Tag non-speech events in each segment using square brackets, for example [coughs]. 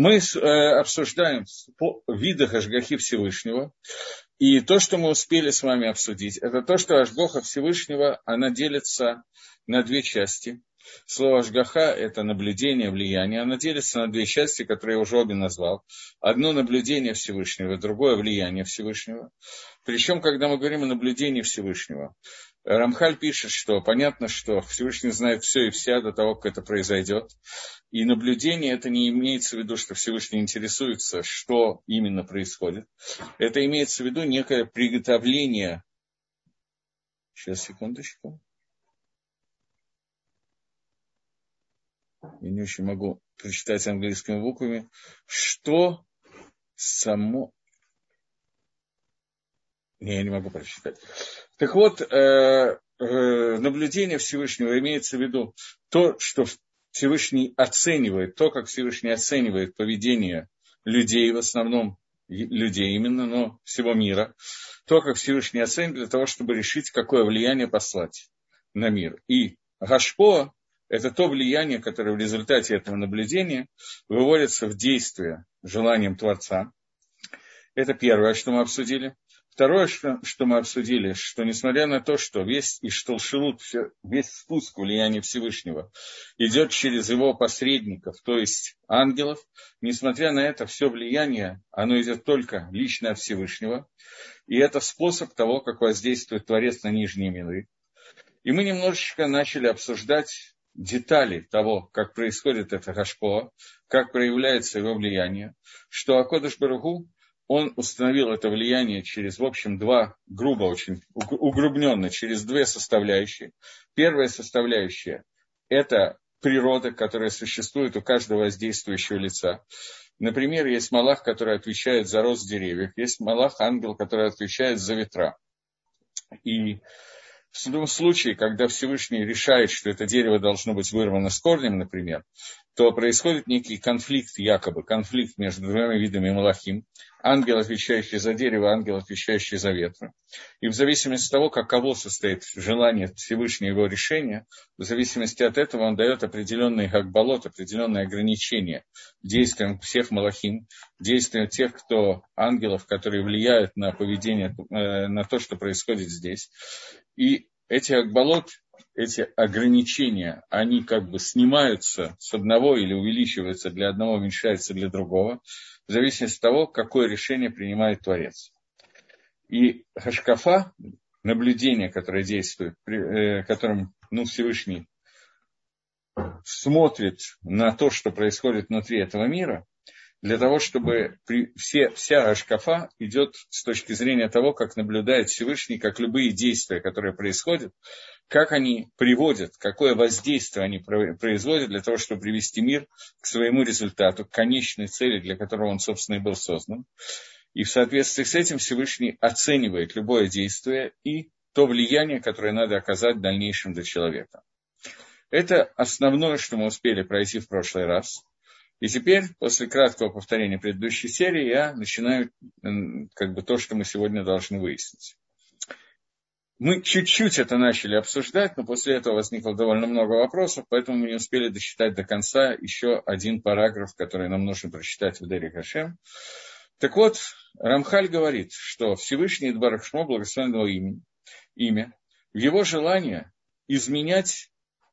мы э, обсуждаем виды Ашгахи Всевышнего, и то, что мы успели с вами обсудить, это то, что Ашгоха Всевышнего, она делится на две части. Слово Ашгаха – это наблюдение, влияние. Она делится на две части, которые я уже обе назвал. Одно – наблюдение Всевышнего, другое – влияние Всевышнего. Причем, когда мы говорим о наблюдении Всевышнего, Рамхаль пишет, что понятно, что Всевышний знает все и вся до того, как это произойдет. И наблюдение это не имеется в виду, что Всевышний интересуется, что именно происходит. Это имеется в виду некое приготовление. Сейчас, секундочку. Я не очень могу прочитать английскими буквами. Что само не, я не могу прочитать. Так вот, э, э, наблюдение Всевышнего имеется в виду то, что Всевышний оценивает, то, как Всевышний оценивает поведение людей, в основном людей именно, но всего мира, то, как Всевышний оценивает для того, чтобы решить, какое влияние послать на мир. И Гашпо – это то влияние, которое в результате этого наблюдения выводится в действие желанием Творца. Это первое, что мы обсудили. Второе, что, что мы обсудили, что несмотря на то, что весь Ишталшилут, весь спуск влияния Всевышнего идет через его посредников, то есть ангелов, несмотря на это, все влияние, оно идет только лично от Всевышнего. И это способ того, как воздействует Творец на нижние миры. И мы немножечко начали обсуждать детали того, как происходит это Гашпо, как проявляется его влияние, что Акодыш Барагу он установил это влияние через, в общем, два, грубо очень, угрубненно, через две составляющие. Первая составляющая – это природа, которая существует у каждого воздействующего лица. Например, есть Малах, который отвечает за рост деревьев, есть Малах, ангел, который отвечает за ветра. И в том случае, когда Всевышний решает, что это дерево должно быть вырвано с корнем, например, то происходит некий конфликт, якобы конфликт между двумя видами Малахим. Ангел, отвечающий за дерево, ангел, отвечающий за ветра. И в зависимости от того, каково состоит желание Всевышнего его решения, в зависимости от этого он дает определенные гакбалот, определенные ограничения действиям всех Малахим, действиям тех, кто ангелов, которые влияют на поведение, э, на то, что происходит здесь. И эти акбалот, эти ограничения, они как бы снимаются с одного или увеличиваются для одного, уменьшаются для другого, в зависимости от того, какое решение принимает Творец. И Хашкафа, наблюдение, которое действует, э, которым ну, Всевышний смотрит на то, что происходит внутри этого мира, для того, чтобы при, все, вся Ашкафа идет с точки зрения того, как наблюдает Всевышний, как любые действия, которые происходят, как они приводят, какое воздействие они производят для того, чтобы привести мир к своему результату, к конечной цели, для которого он, собственно, и был создан. И в соответствии с этим Всевышний оценивает любое действие и то влияние, которое надо оказать в дальнейшем для человека. Это основное, что мы успели пройти в прошлый раз – и теперь, после краткого повторения предыдущей серии, я начинаю как бы то, что мы сегодня должны выяснить. Мы чуть-чуть это начали обсуждать, но после этого возникло довольно много вопросов, поэтому мы не успели досчитать до конца еще один параграф, который нам нужно прочитать в Дери Хашем. Так вот, Рамхаль говорит, что Всевышний Идбарахшмо, благословенного имя, в его желание изменять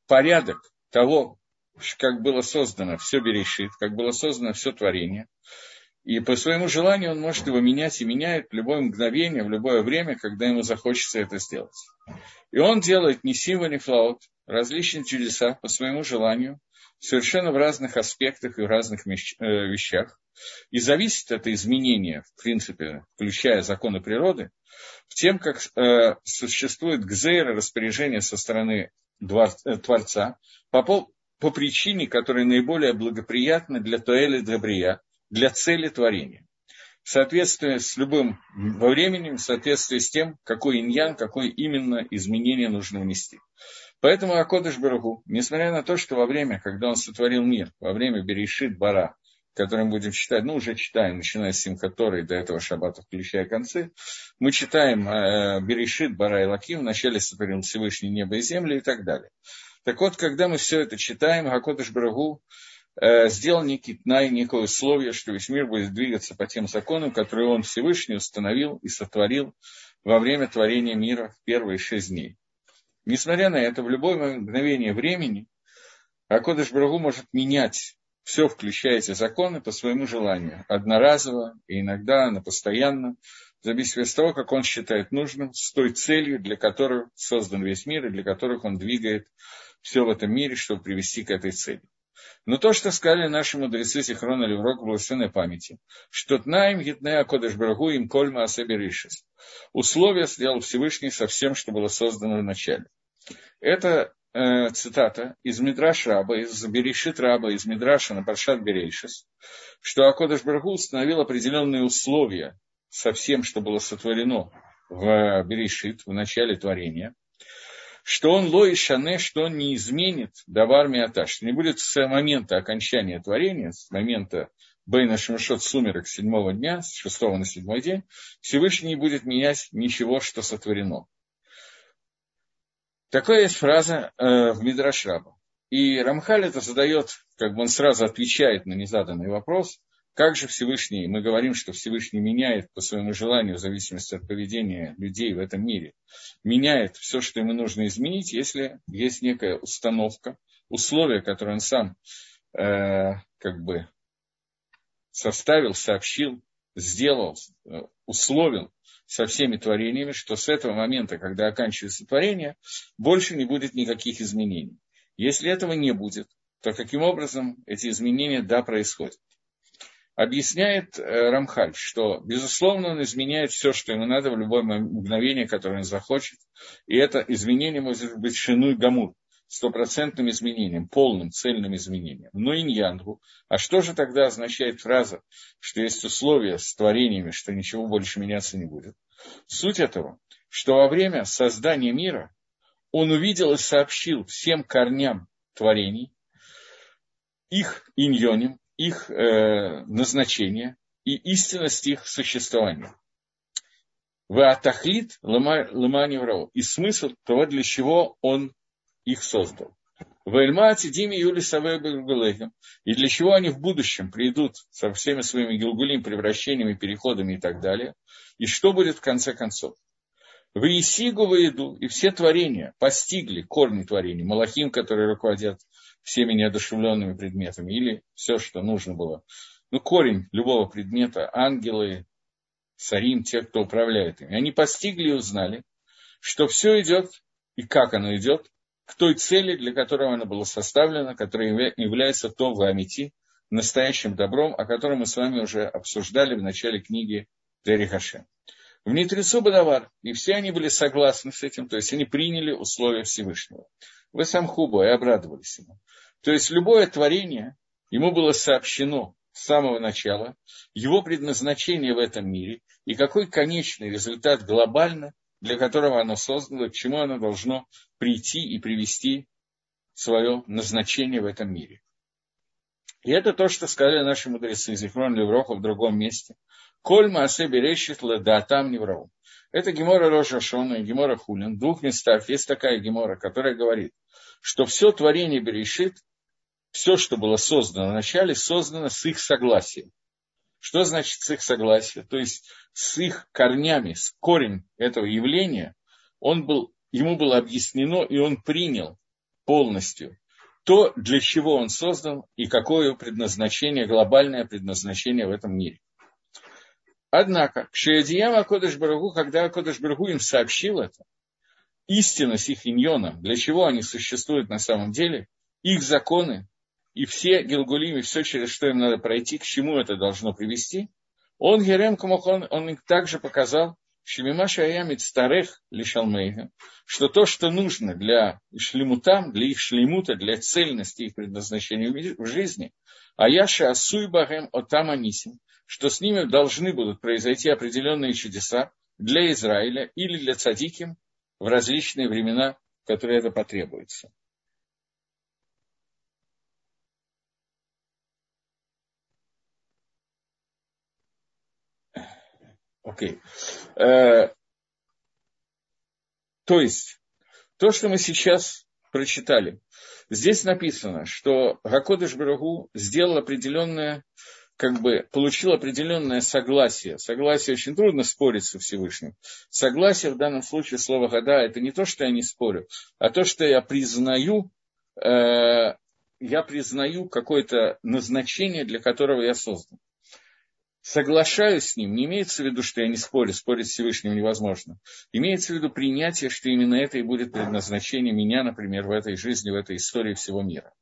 порядок того, как было создано все Берешит, как было создано все творение. И по своему желанию он может его менять и меняет в любое мгновение, в любое время, когда ему захочется это сделать. И он делает не симва, не флаут, различные чудеса по своему желанию, совершенно в разных аспектах и в разных э, вещах. И зависит это изменение, в принципе, включая законы природы, в тем, как э, существует гзейра, распоряжение со стороны э, Творца по, по причине, которая наиболее благоприятна для Туэли Добрия, для цели творения. В соответствии с любым во времени, в соответствии с тем, какой иньян, какое именно изменение нужно внести. Поэтому Акодыш Барагу, несмотря на то, что во время, когда он сотворил мир, во время Берешит Бара, который мы будем читать, ну, уже читаем, начиная с Симхаторы до этого шаббата, включая концы, мы читаем э, Берешит Бара и Лаким, вначале сотворил Всевышний небо и землю и так далее. Так вот, когда мы все это читаем, Гакодыш Брагу э, сделал некий тнай, некое условие, что весь мир будет двигаться по тем законам, которые он Всевышний установил и сотворил во время творения мира в первые шесть дней. Несмотря на это, в любое мгновение времени Акодыш Брагу может менять все, включая эти законы, по своему желанию. Одноразово и иногда на постоянно, в зависимости от того, как он считает нужным, с той целью, для которой создан весь мир и для которых он двигает все в этом мире, чтобы привести к этой цели. Но то, что сказали наши мудрецы Сихрона Леврок благословенной памяти, что тнаем гитне акодыш брагу им кольма асаберишес. Условия сделал Всевышний со всем, что было создано в начале. Это э, цитата из Мидраш Раба, из Берешит Раба, из Мидраша на Паршат Берейшис, что Акодыш Брагу установил определенные условия со всем, что было сотворено в Берешит, в начале творения, что он лой шане, что он не изменит давар миата, что не будет с момента окончания творения, с момента Бейна Шимшот сумерок седьмого дня, с шестого на седьмой день, Всевышний не будет менять ничего, что сотворено. Такая есть фраза э, в Мидрашраба. И Рамхаль это задает, как бы он сразу отвечает на незаданный вопрос, как же Всевышний, мы говорим, что Всевышний меняет по своему желанию, в зависимости от поведения людей в этом мире, меняет все, что ему нужно изменить, если есть некая установка, условия, которые он сам э, как бы составил, сообщил, сделал, э, условил, со всеми творениями, что с этого момента, когда оканчивается творение, больше не будет никаких изменений. Если этого не будет, то каким образом эти изменения, да, происходят? Объясняет э, Рамхаль, что, безусловно, он изменяет все, что ему надо в любое мгновение, которое он захочет. И это изменение может быть шину и гамур, стопроцентным изменением, полным, цельным изменением. Но иньянгу. А что же тогда означает фраза, что есть условия с творениями, что ничего больше меняться не будет? Суть этого, что во время создания мира он увидел и сообщил всем корням творений, их иньоним, их э, назначение и истинность их существования. В Атахлит Лыманеврау. И смысл того, для чего он их создал. В Эльмате Диме Юли И для чего они в будущем придут со всеми своими гилгулим, превращениями, переходами и так далее. И что будет в конце концов. В Исигу выйду, и все творения постигли корни творений, Малахим, которые руководят всеми неодушевленными предметами, или все, что нужно было. Ну, корень любого предмета, ангелы, сарим, те, кто управляет ими. Они постигли и узнали, что все идет, и как оно идет, к той цели, для которой оно было составлено, которая является то в Амити, настоящим добром, о котором мы с вами уже обсуждали в начале книги Дерихаше. В Нитрицу Бадавар, и все они были согласны с этим, то есть они приняли условия Всевышнего. Вы сам Хубо и обрадовались ему. То есть любое творение, ему было сообщено с самого начала, его предназначение в этом мире и какой конечный результат глобально – для которого оно создано, к чему оно должно прийти и привести свое назначение в этом мире. И это то, что сказали наши мудрецы Зихрон Левроха в другом месте. Коль маасе берешит там не врау. Это Гемора Роша Шона и Гемора Хулин. В двух местах есть такая Гемора, которая говорит, что все творение Берешит, все, что было создано вначале, создано с их согласием. Что значит с их согласия? То есть с их корнями, с корень этого явления, он был, ему было объяснено, и он принял полностью то, для чего он создан и какое предназначение, глобальное предназначение в этом мире. Однако, к Шиядиям Акодыш Барагу, когда Акодыш Барагу им сообщил это, истинность их иньона, для чего они существуют на самом деле, их законы, и все Гилгулим, и все, через что им надо пройти, к чему это должно привести, он Герем Камохон, он им также показал, Шемимаша Аямит старых лишалмейга, что то, что нужно для шлемутам, для их шлемута, для цельности их предназначения в жизни, Аяша Асуй Багем Отам Анисим, что с ними должны будут произойти определенные чудеса для Израиля или для цадиким в различные времена, которые это потребуется. Окей. Э, то есть, то, что мы сейчас прочитали. Здесь написано, что Гакодыш Барагу сделал определенное, как бы получил определенное согласие. Согласие очень трудно спорить со Всевышним. Согласие в данном случае слова «гада» – это не то, что я не спорю, а то, что я признаю, э, я признаю какое-то назначение, для которого я создан соглашаюсь с ним, не имеется в виду, что я не спорю, спорить с Всевышним невозможно. Имеется в виду принятие, что именно это и будет предназначение меня, например, в этой жизни, в этой истории всего мира.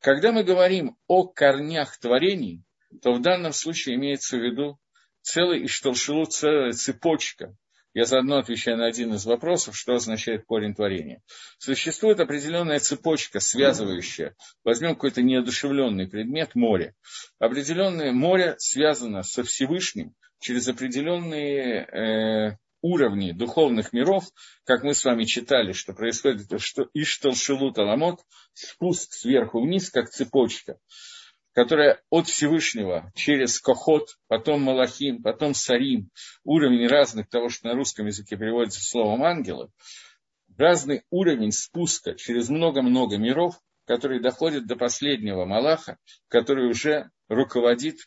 Когда мы говорим о корнях творений, то в данном случае имеется в виду целый Ишталшилу, целая цепочка я заодно отвечаю на один из вопросов, что означает корень творения. Существует определенная цепочка, связывающая, возьмем какой-то неодушевленный предмет, море. Определенное море связано со Всевышним через определенные э, уровни духовных миров, как мы с вами читали, что происходит, что Иштал Шилут Аламот, спуск сверху вниз, как цепочка которая от Всевышнего через Кохот, потом Малахим, потом Сарим, уровень разных того, что на русском языке переводится словом ангелы, разный уровень спуска через много-много миров, который доходит до последнего Малаха, который уже руководит,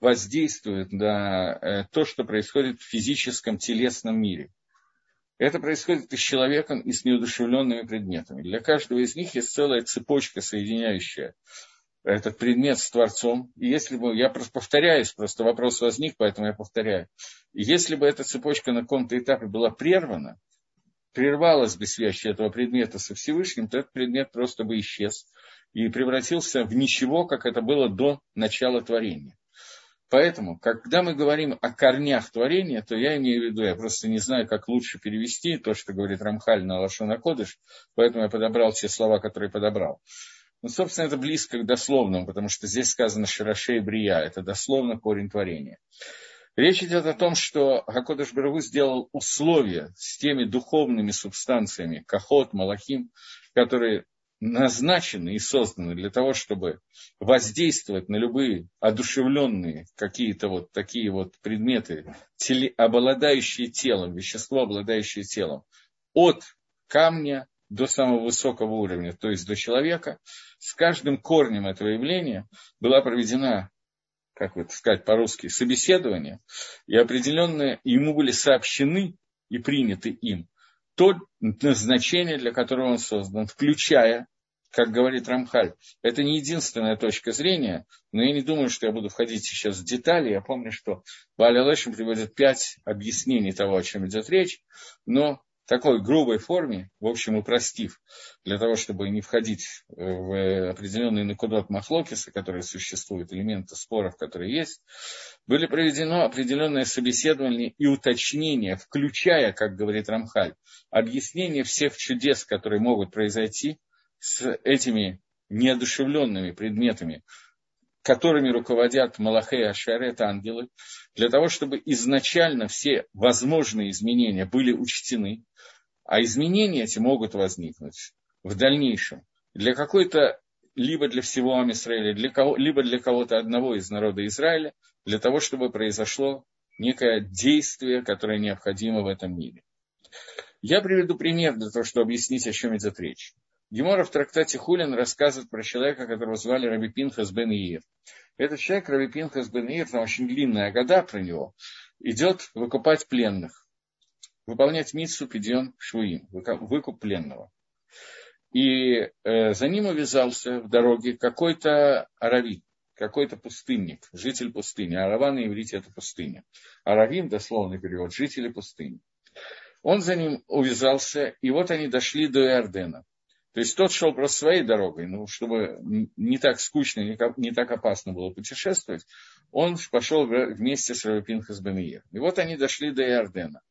воздействует на э, то, что происходит в физическом телесном мире. Это происходит и с человеком, и с неудушевленными предметами. Для каждого из них есть целая цепочка, соединяющая этот предмет с Творцом. И если бы, я просто повторяюсь, просто вопрос возник, поэтому я повторяю. Если бы эта цепочка на каком-то этапе была прервана, прервалась бы связь этого предмета со Всевышним, то этот предмет просто бы исчез и превратился в ничего, как это было до начала творения. Поэтому, когда мы говорим о корнях творения, то я имею в виду, я просто не знаю, как лучше перевести то, что говорит Рамхаль на Лашона Кодыш, поэтому я подобрал те слова, которые подобрал. Ну, собственно, это близко к дословному, потому что здесь сказано «шарашей брия», это дословно корень творения. Речь идет о том, что Хакодыш Барагу сделал условия с теми духовными субстанциями, кахот, малахим, которые назначены и созданы для того, чтобы воздействовать на любые одушевленные какие-то вот такие вот предметы, теле, обладающие телом, вещество, обладающее телом, от камня до самого высокого уровня, то есть до человека, с каждым корнем этого явления была проведена, как вот сказать по-русски, собеседование, и определенные ему были сообщены и приняты им то назначение, для которого он создан, включая, как говорит Рамхаль, это не единственная точка зрения, но я не думаю, что я буду входить сейчас в детали. Я помню, что Баля Лешин приводит пять объяснений того, о чем идет речь, но такой грубой форме, в общем, упростив, для того, чтобы не входить в определенные накудот махлокиса, которые существуют, элементы споров, которые есть, были проведено определенное собеседование и уточнение, включая, как говорит Рамхаль, объяснение всех чудес, которые могут произойти с этими неодушевленными предметами, которыми руководят Малахей Ашарет, ангелы, для того, чтобы изначально все возможные изменения были учтены, а изменения эти могут возникнуть в дальнейшем для какой-то, либо для всего Амисраиля, для кого, либо для кого-то одного из народа Израиля, для того, чтобы произошло некое действие, которое необходимо в этом мире. Я приведу пример для того, чтобы объяснить, о чем идет речь. Гемора в трактате Хулин рассказывает про человека, которого звали Раби Пинхас бен Иир. Этот человек, Раби Пинхас бен Иир, там очень длинная года про него, идет выкупать пленных выполнять миссу Пидьон Швуим, выкуп пленного. И э, за ним увязался в дороге какой-то аравит, какой-то пустынник, житель пустыни. Арава на иврите это пустыня. Аравим, дословный перевод, жители пустыни. Он за ним увязался, и вот они дошли до Иордена. То есть тот шел просто своей дорогой, ну, чтобы не так скучно, не так опасно было путешествовать, он пошел вместе с Равипинхас Бенеир. И вот они дошли до Иордена.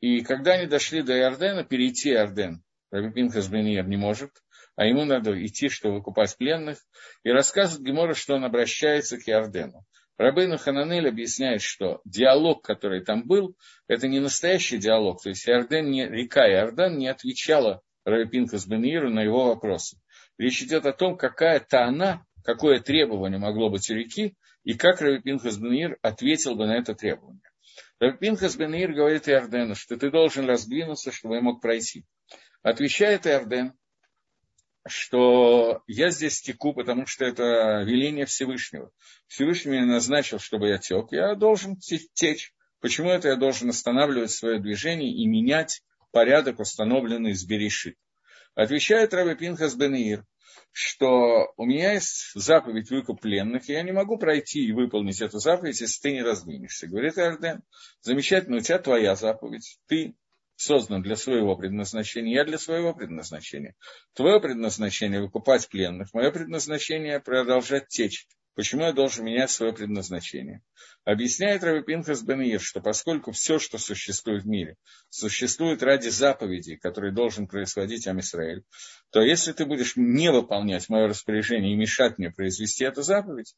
И когда они дошли до Иордена, перейти Иорден, Раби Пинхас Беньер не может, а ему надо идти, чтобы выкупать пленных, и рассказывает Гемора, что он обращается к Иордену. Рабейну Хананель объясняет, что диалог, который там был, это не настоящий диалог. То есть Иорден не, река Иордан не отвечала Раби Пинхас Беньеру на его вопросы. Речь идет о том, какая-то она, какое требование могло быть у реки, и как Раби Пинхас Беньер ответил бы на это требование. Пинхас Бенир говорит Иордену, что ты должен раздвинуться, чтобы я мог пройти. Отвечает Иорден, что я здесь теку, потому что это веление Всевышнего. Всевышний меня назначил, чтобы я тек, я должен течь. Почему это я должен останавливать свое движение и менять порядок, установленный с Берешит? Отвечает Раби Пинхас Бенеир, что у меня есть заповедь выкуп пленных, и я не могу пройти и выполнить эту заповедь, если ты не раздвинешься. Говорит Арден, замечательно, у тебя твоя заповедь, ты создан для своего предназначения, я для своего предназначения. Твое предназначение – выкупать пленных, мое предназначение – продолжать течь. Почему я должен менять свое предназначение? Объясняет Рави Пинхас Бенир, что поскольку все, что существует в мире, существует ради заповедей, которые должен происходить Амисраэль, то если ты будешь не выполнять мое распоряжение и мешать мне произвести эту заповедь,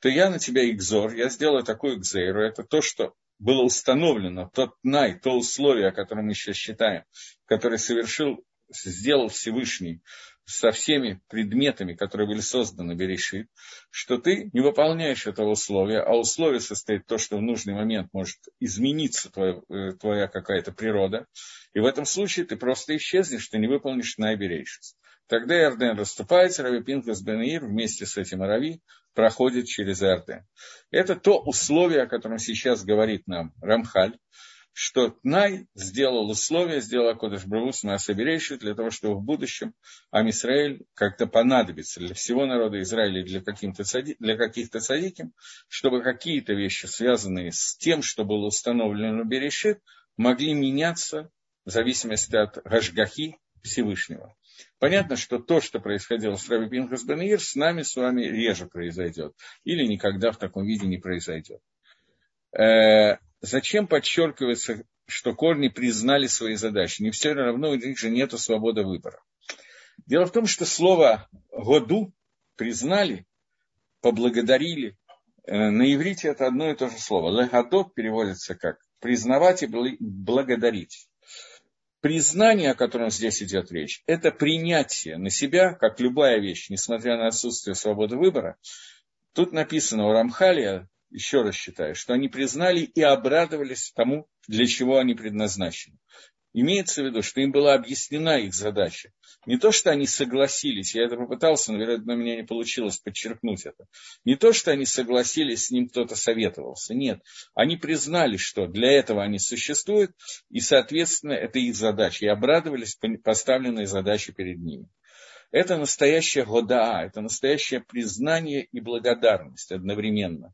то я на тебя игзор, я сделаю такую экзейру, это то, что было установлено, тот най, то условие, о котором мы сейчас считаем, который совершил, сделал Всевышний со всеми предметами, которые были созданы Берешит, что ты не выполняешь этого условия, а условие состоит в том, что в нужный момент может измениться твоя, э, твоя какая-то природа, и в этом случае ты просто исчезнешь, ты не выполнишь Найберейшис. Тогда Иорден расступается, Рави Пинкас Бенеир вместе с этим Рави проходит через Иорден. Это то условие, о котором сейчас говорит нам Рамхаль, что Тнай сделал условия, сделал Акодыш Бравус Маасаберейши для того, чтобы в будущем Амисраэль как-то понадобится для всего народа Израиля для, для каких-то садиким, чтобы какие-то вещи, связанные с тем, что было установлено Берешит, могли меняться в зависимости от Гашгахи Всевышнего. Понятно, что то, что происходило с Раби Пинхас Бенир, с нами с вами реже произойдет. Или никогда в таком виде не произойдет. Зачем подчеркивается, что корни признали свои задачи? Не все равно у них же нет свободы выбора. Дело в том, что слово «году» признали, поблагодарили. Э, на иврите это одно и то же слово. «Легадот» переводится как «признавать и благодарить». Признание, о котором здесь идет речь, это принятие на себя, как любая вещь, несмотря на отсутствие свободы выбора. Тут написано у Рамхалия, еще раз считаю, что они признали и обрадовались тому, для чего они предназначены. Имеется в виду, что им была объяснена их задача. Не то, что они согласились, я это попытался, но, вероятно, у меня не получилось подчеркнуть это. Не то, что они согласились, с ним кто-то советовался. Нет, они признали, что для этого они существуют, и, соответственно, это их задача. И обрадовались поставленной задаче перед ними. Это настоящая годаа, это настоящее признание и благодарность одновременно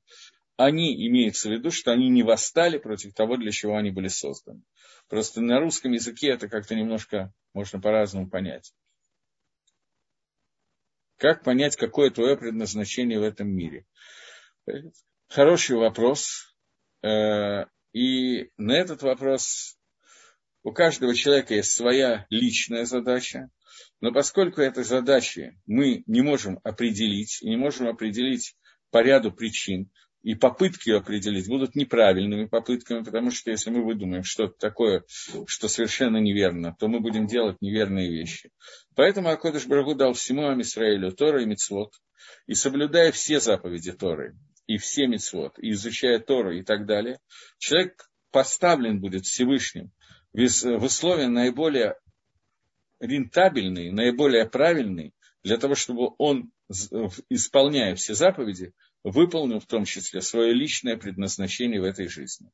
они имеются в виду, что они не восстали против того, для чего они были созданы. Просто на русском языке это как-то немножко можно по-разному понять. Как понять, какое твое предназначение в этом мире? Хороший вопрос. Э, и на этот вопрос у каждого человека есть своя личная задача. Но поскольку этой задачи мы не можем определить, и не можем определить по ряду причин, и попытки ее определить будут неправильными попытками, потому что если мы выдумаем что-то такое, что совершенно неверно, то мы будем делать неверные вещи. Поэтому Акодыш Брагу дал всему Амисраилю Тора и Мицвод, и соблюдая все заповеди Торы, и все Мицвод, и изучая Тору и так далее, человек поставлен будет Всевышним в условия наиболее рентабельные, наиболее правильные, для того, чтобы он, исполняя все заповеди, выполнил в том числе свое личное предназначение в этой жизни.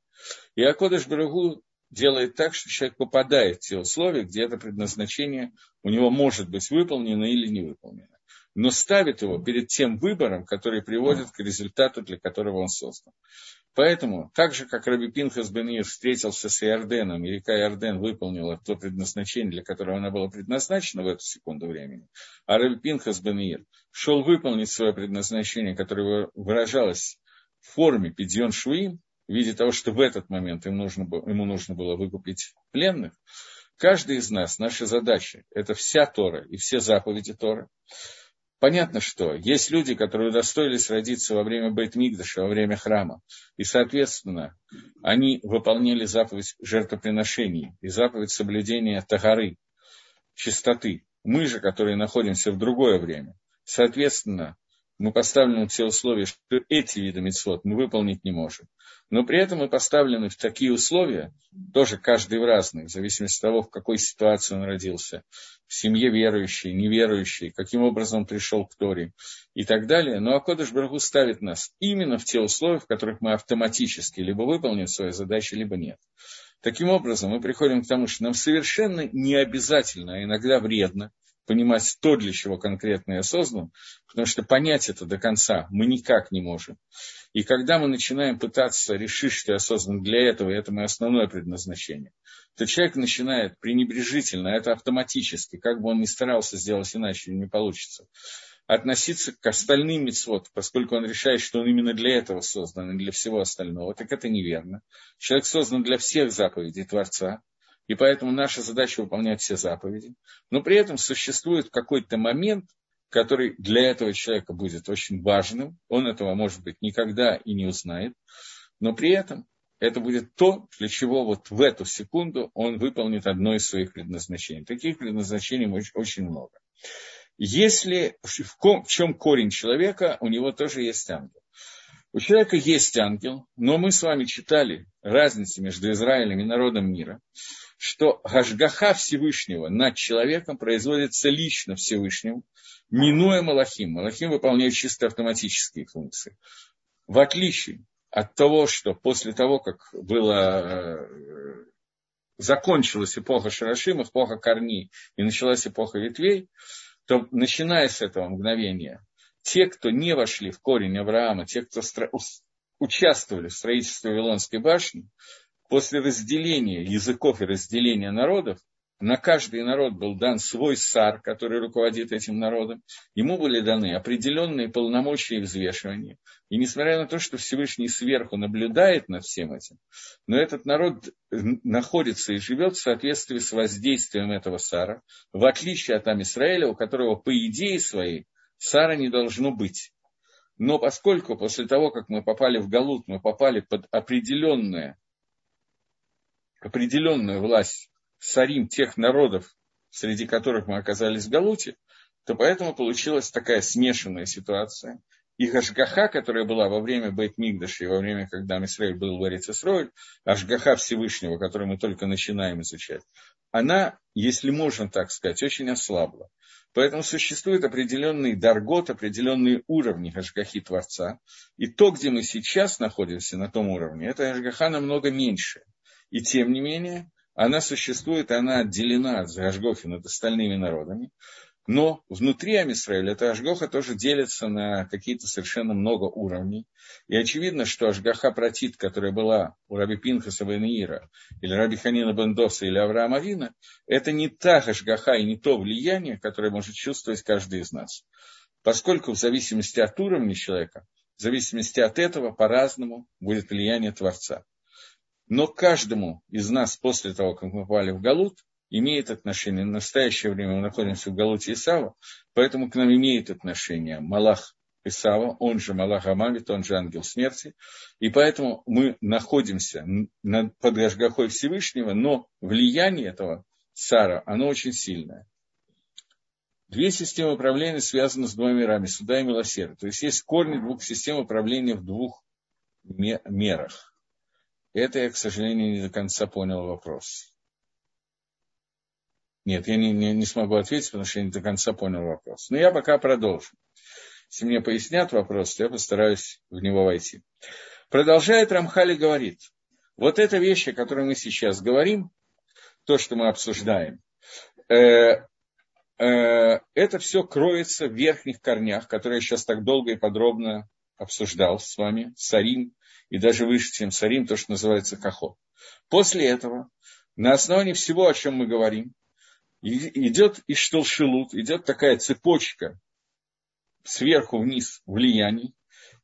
И Акодыш Барагу делает так, что человек попадает в те условия, где это предназначение у него может быть выполнено или не выполнено. Но ставит его перед тем выбором, который приводит к результату, для которого он создан. Поэтому, так же, как Раби Пинхас Бенир встретился с Иорденом, и река Иорден выполнила то предназначение, для которого она была предназначена в эту секунду времени, а Раби Пинхас Бенир шел выполнить свое предназначение, которое выражалось в форме Пидьон Шуим, в виде того, что в этот момент ему нужно, было, ему нужно было выкупить пленных, каждый из нас, наша задача – это вся Тора и все заповеди Торы, Понятно, что есть люди, которые удостоились родиться во время Бейтмигдаша, во время храма, и, соответственно, они выполнили заповедь жертвоприношений и заповедь соблюдения тагары, чистоты. Мы же, которые находимся в другое время, соответственно, мы поставлены все условия, что эти виды мецвод мы выполнить не можем. Но при этом мы поставлены в такие условия, тоже каждый в разных, в зависимости от того, в какой ситуации он родился, в семье верующий, неверующий, каким образом пришел к Торе и так далее. Но Акодыш Баргу ставит нас именно в те условия, в которых мы автоматически либо выполним свою задачу, либо нет. Таким образом, мы приходим к тому, что нам совершенно не обязательно, а иногда вредно понимать то, для чего конкретно я создан, потому что понять это до конца мы никак не можем. И когда мы начинаем пытаться решить, что я создан для этого, и это мое основное предназначение, то человек начинает пренебрежительно, это автоматически, как бы он ни старался сделать иначе, не получится, относиться к остальным мецвод, поскольку он решает, что он именно для этого создан и для всего остального, так это неверно. Человек создан для всех заповедей Творца, и поэтому наша задача выполнять все заповеди. Но при этом существует какой-то момент, который для этого человека будет очень важным. Он этого, может быть, никогда и не узнает. Но при этом это будет то, для чего вот в эту секунду он выполнит одно из своих предназначений. Таких предназначений очень много. Если в чем корень человека, у него тоже есть ангел. У человека есть ангел, но мы с вами читали разницу между Израилем и народом мира что Гашгаха Всевышнего над человеком производится лично Всевышним, минуя Малахим. Малахим выполняет чисто автоматические функции. В отличие от того, что после того, как было, э, закончилась эпоха Шарашим, эпоха корней, и началась эпоха ветвей, то начиная с этого мгновения, те, кто не вошли в корень Авраама, те, кто участвовали в строительстве Вавилонской башни, после разделения языков и разделения народов, на каждый народ был дан свой сар, который руководит этим народом. Ему были даны определенные полномочия и взвешивания. И несмотря на то, что Всевышний сверху наблюдает над всем этим, но этот народ находится и живет в соответствии с воздействием этого сара, в отличие от Амисраэля, у которого по идее своей сара не должно быть. Но поскольку после того, как мы попали в Галут, мы попали под определенное определенную власть сарим тех народов, среди которых мы оказались в Галуте, то поэтому получилась такая смешанная ситуация. И Ашгаха, которая была во время Бейт Мигдаша и во время, когда Мисраиль был в Эрицесройль, Ашгаха Всевышнего, которую мы только начинаем изучать, она, если можно так сказать, очень ослабла. Поэтому существует определенный даргот, определенные уровни Ашгахи Творца. И то, где мы сейчас находимся на том уровне, это Ашгаха намного меньше. И тем не менее, она существует, она отделена от Ашгохи над остальными народами. Но внутри Амисраиля эта Ашгоха тоже делится на какие-то совершенно много уровней. И очевидно, что Ашгаха Протит, которая была у Раби Пинхаса Бенеира, или Раби Ханина Бендоса, или Авраама Авина, это не та Ашгаха и не то влияние, которое может чувствовать каждый из нас. Поскольку в зависимости от уровня человека, в зависимости от этого, по-разному будет влияние Творца. Но каждому из нас после того, как мы попали в Галут, имеет отношение. В настоящее время мы находимся в Галуте Исава, поэтому к нам имеет отношение Малах Исава, он же Малах Амавит, он же ангел смерти. И поэтому мы находимся под Гашгахой Всевышнего, но влияние этого цара, оно очень сильное. Две системы управления связаны с двумя мирами, суда и милосердия. То есть есть корни двух систем управления в двух мерах. Это я, к сожалению, не до конца понял вопрос. Нет, я не, не, не смогу ответить, потому что я не до конца понял вопрос. Но я пока продолжу. Если мне пояснят вопрос, то я постараюсь в него войти. Продолжает Рамхали говорит, вот эта вещь, о которой мы сейчас говорим, то, что мы обсуждаем, э, э, это все кроется в верхних корнях, которые я сейчас так долго и подробно обсуждал с вами, Сарим, и даже выше, чем Сарим, то, что называется Кахо. После этого, на основании всего, о чем мы говорим, идет Иштолшилут, идет такая цепочка сверху вниз влияний,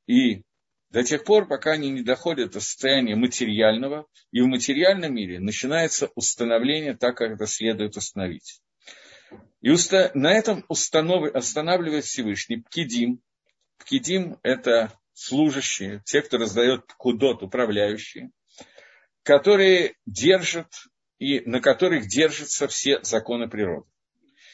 и до тех пор, пока они не доходят до состояния материального, и в материальном мире начинается установление так, как это следует установить. И уста... на этом установ... останавливает Всевышний Пкидим. Пкидим – это служащие, те, кто раздает кудот, управляющие, которые держат и на которых держатся все законы природы.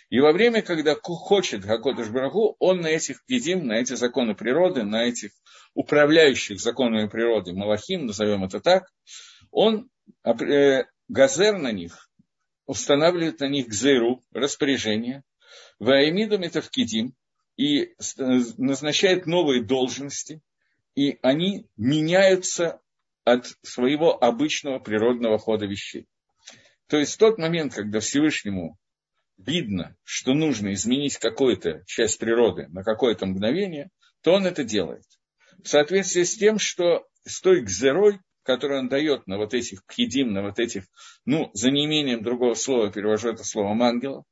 И во время, когда хочет Гакодыш Барагу, он на этих педим, на эти законы природы, на этих управляющих законами природы, Малахим, назовем это так, он э, газер на них, устанавливает на них гзейру, распоряжение, ваэмиду метавкидим, и э, назначает новые должности, и они меняются от своего обычного природного хода вещей. То есть в тот момент, когда Всевышнему видно, что нужно изменить какую-то часть природы на какое-то мгновение, то он это делает. В соответствии с тем, что с той гзерой, которую он дает на вот этих пхидим, на вот этих, ну, за неимением другого слова перевожу это словом ангелов,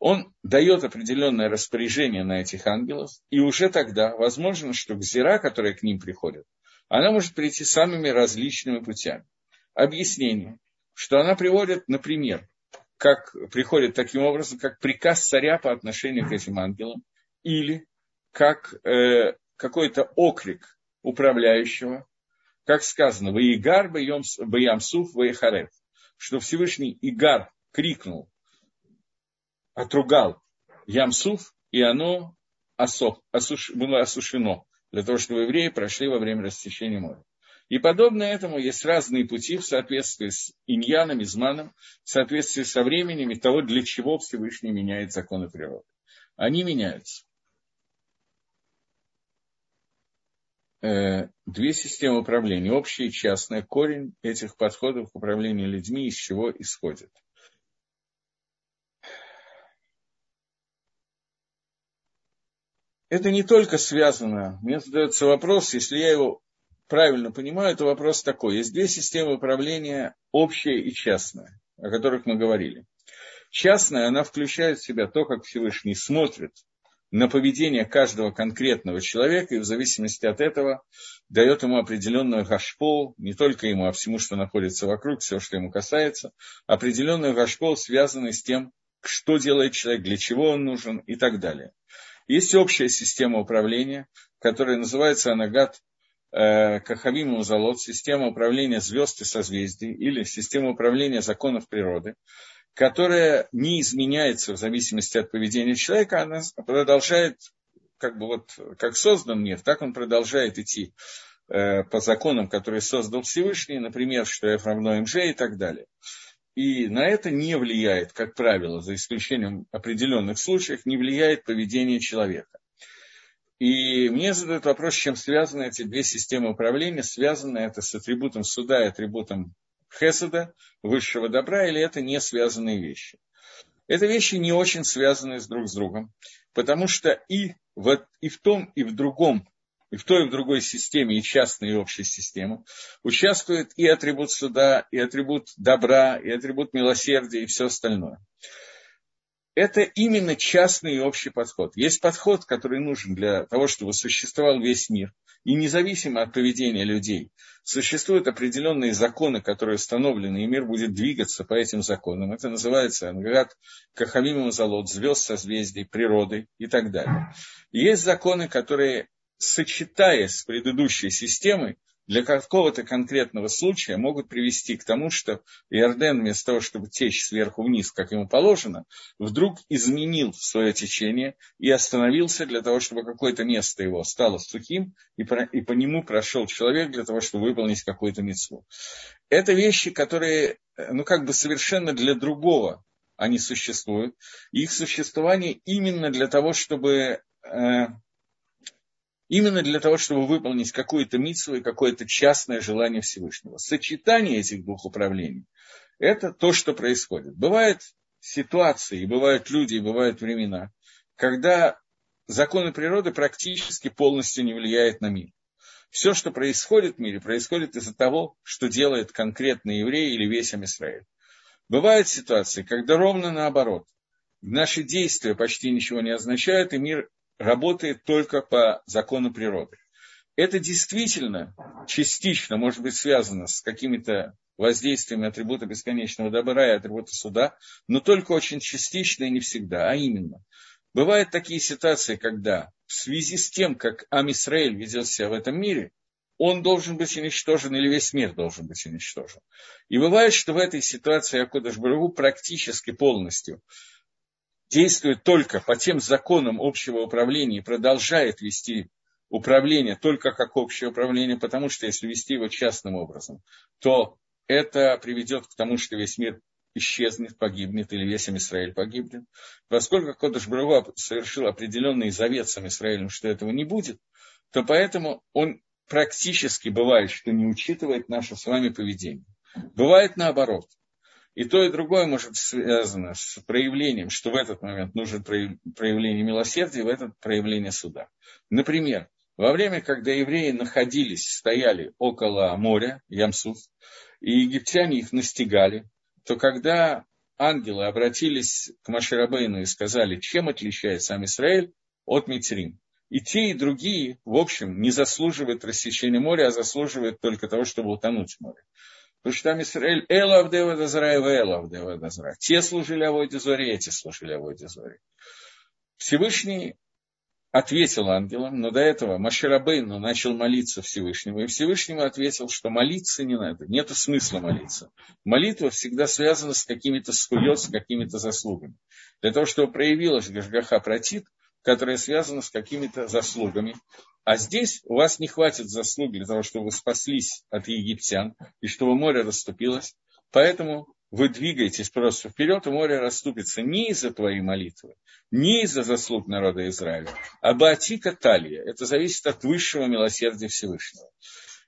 он дает определенное распоряжение на этих ангелов, и уже тогда возможно, что гзира, которая к ним приходит, она может прийти самыми различными путями. Объяснение, что она приводит, например, как приходит таким образом, как приказ царя по отношению к этим ангелам, или как э, какой-то окрик управляющего, как сказано, «Ваигар баямсуф ваихарев», что Всевышний Игар крикнул, отругал Ямсуф, и оно осох, осуш, было осушено, для того, чтобы евреи прошли во время рассечения моря. И подобно этому есть разные пути в соответствии с иньяном, изманом, в соответствии со временем и того, для чего Всевышний меняет законы природы. Они меняются. Э, две системы управления, общая и частная. Корень этих подходов к управлению людьми из чего исходит. Это не только связано, мне задается вопрос, если я его правильно понимаю, то вопрос такой. Есть две системы управления, общая и частная, о которых мы говорили. Частная, она включает в себя то, как Всевышний смотрит на поведение каждого конкретного человека, и в зависимости от этого дает ему определенную гашпол, не только ему, а всему, что находится вокруг, все, что ему касается, определенную гашпол, связанную с тем, что делает человек, для чего он нужен и так далее. Есть общая система управления, которая называется Анагат Э, Кахавим Музалот, система управления звезд и созвездий, или система управления законов природы, которая не изменяется в зависимости от поведения человека, она продолжает, как бы вот, как создан мир, так он продолжает идти э, по законам, которые создал Всевышний, например, что F равно МЖ и так далее. И на это не влияет, как правило, за исключением определенных случаев, не влияет поведение человека. И мне задают вопрос, чем связаны эти две системы управления. Связано это с атрибутом суда и атрибутом хеседа, высшего добра, или это не связанные вещи. Это вещи не очень связаны с друг с другом, потому что и в, и в том, и в другом, и в той, и в другой системе, и частной, и общей системы, участвует и атрибут суда, и атрибут добра, и атрибут милосердия, и все остальное это именно частный и общий подход. Есть подход, который нужен для того, чтобы существовал весь мир. И независимо от поведения людей, существуют определенные законы, которые установлены, и мир будет двигаться по этим законам. Это называется Анград, Кахамим Залот, звезд, созвездий, природы и так далее. И есть законы, которые, сочетаясь с предыдущей системой, для какого-то конкретного случая могут привести к тому, что Иорден вместо того, чтобы течь сверху вниз, как ему положено, вдруг изменил свое течение и остановился для того, чтобы какое-то место его стало сухим, и, по, и по нему прошел человек для того, чтобы выполнить какую-то мецву. Это вещи, которые, ну, как бы совершенно для другого они существуют. Их существование именно для того, чтобы э, именно для того, чтобы выполнить какую-то митсу и какое-то частное желание Всевышнего. Сочетание этих двух управлений – это то, что происходит. Бывают ситуации, бывают люди, бывают времена, когда законы природы практически полностью не влияют на мир. Все, что происходит в мире, происходит из-за того, что делает конкретный еврей или весь Амисраиль. Бывают ситуации, когда ровно наоборот. Наши действия почти ничего не означают, и мир работает только по закону природы. Это действительно частично может быть связано с какими-то воздействиями атрибута бесконечного добра и атрибута суда, но только очень частично и не всегда, а именно. Бывают такие ситуации, когда в связи с тем, как Амисраэль ведет себя в этом мире, он должен быть уничтожен или весь мир должен быть уничтожен. И бывает, что в этой ситуации Акудаш Барагу практически полностью действует только по тем законам общего управления и продолжает вести управление только как общее управление, потому что если вести его частным образом, то это приведет к тому, что весь мир исчезнет, погибнет, или весь Израиль погибнет. Поскольку Кодыш Бруа совершил определенный завет с Израилем, что этого не будет, то поэтому он практически бывает, что не учитывает наше с вами поведение. Бывает наоборот. И то, и другое может связано с проявлением, что в этот момент нужно проявление милосердия, в этот проявление суда. Например, во время, когда евреи находились, стояли около моря, Ямсуф, и египтяне их настигали, то когда ангелы обратились к Маширабейну и сказали, чем отличается сам Израиль от Мицрим, и те, и другие, в общем, не заслуживают рассечения моря, а заслуживают только того, чтобы утонуть в море. Потому что там Израиль Эла Авдева Дазара и Эла Авдева. Те служили Авойде Зоре, эти служили Авойде Зоре. Всевышний ответил ангелам, но до этого Маширабейну начал молиться Всевышнему, и Всевышнему ответил, что молиться не надо, нет смысла молиться. Молитва всегда связана с какими-то скует, с какими-то заслугами. Для того, чтобы проявилась Гашгаха Протит, которая связана с какими-то заслугами. А здесь у вас не хватит заслуг для того, чтобы вы спаслись от египтян, и чтобы море расступилось. Поэтому вы двигаетесь просто вперед, и море расступится не из-за твоей молитвы, не из-за заслуг народа Израиля, а Баатика Талия. Это зависит от высшего милосердия Всевышнего.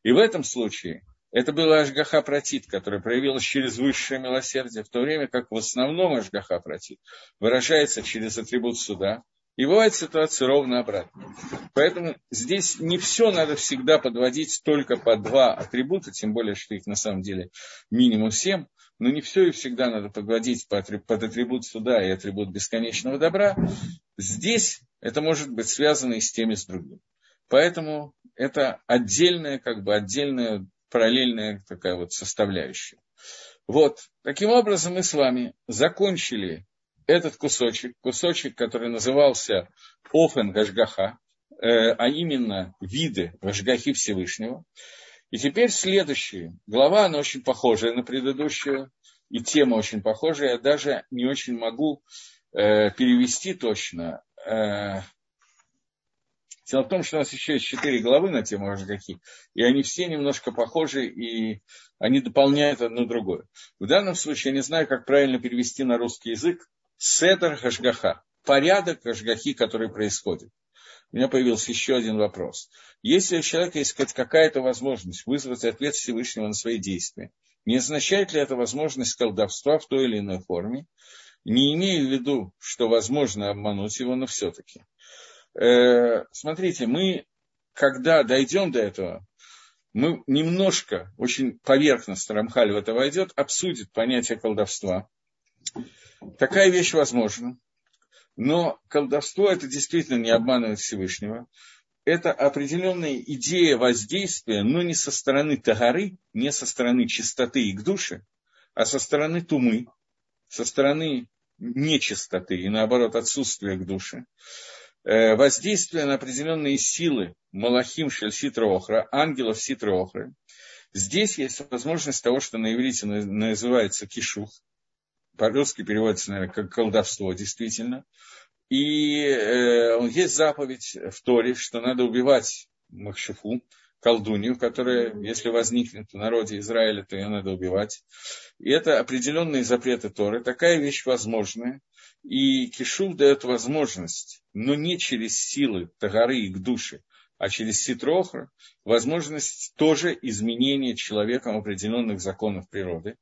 И в этом случае это было Ашгаха Протит, которая проявилась через высшее милосердие, в то время как в основном Ашгаха Протит выражается через атрибут суда, и бывает ситуация ровно обратная. Поэтому здесь не все надо всегда подводить только по два атрибута, тем более, что их на самом деле минимум семь, но не все и всегда надо подводить под атрибут суда и атрибут бесконечного добра. Здесь это может быть связано и с тем, и с другим. Поэтому это отдельная, как бы отдельная, параллельная такая вот составляющая. Вот, таким образом мы с вами закончили этот кусочек, кусочек, который назывался Офен Гашгаха, э, а именно виды Гашгахи Всевышнего. И теперь следующая глава, она очень похожая на предыдущую, и тема очень похожая. Я даже не очень могу э, перевести точно. Э, Дело в том, что у нас еще есть четыре главы на тему Гашгахи, и они все немножко похожи, и они дополняют одно другое. В данном случае я не знаю, как правильно перевести на русский язык, Седр Хашгаха, порядок Хашгахи, который происходит. У меня появился еще один вопрос. Если у человека есть какая-то возможность вызвать ответ Всевышнего на свои действия, не означает ли это возможность колдовства в той или иной форме, не имея в виду, что возможно обмануть его, но все-таки. Э, смотрите, мы, когда дойдем до этого, мы немножко, очень поверхностно Рамхаль в это войдет, обсудит понятие колдовства – Такая вещь возможна. Но колдовство это действительно не обманывает Всевышнего. Это определенная идея воздействия, но не со стороны тагары, не со стороны чистоты и к душе, а со стороны тумы, со стороны нечистоты и наоборот отсутствия к душе. Э, воздействие на определенные силы Малахим Шельситроохра, ангелов Ситроохры. Здесь есть возможность того, что на иврите называется кишух, по-русски переводится, наверное, как колдовство, действительно. И э, есть заповедь в Торе, что надо убивать Махшифу, колдунью, которая, если возникнет в народе Израиля, то ее надо убивать. И это определенные запреты Торы. Такая вещь возможная. И Кишув дает возможность, но не через силы Тагары и к душе, а через Ситрохра, возможность тоже изменения человеком определенных законов природы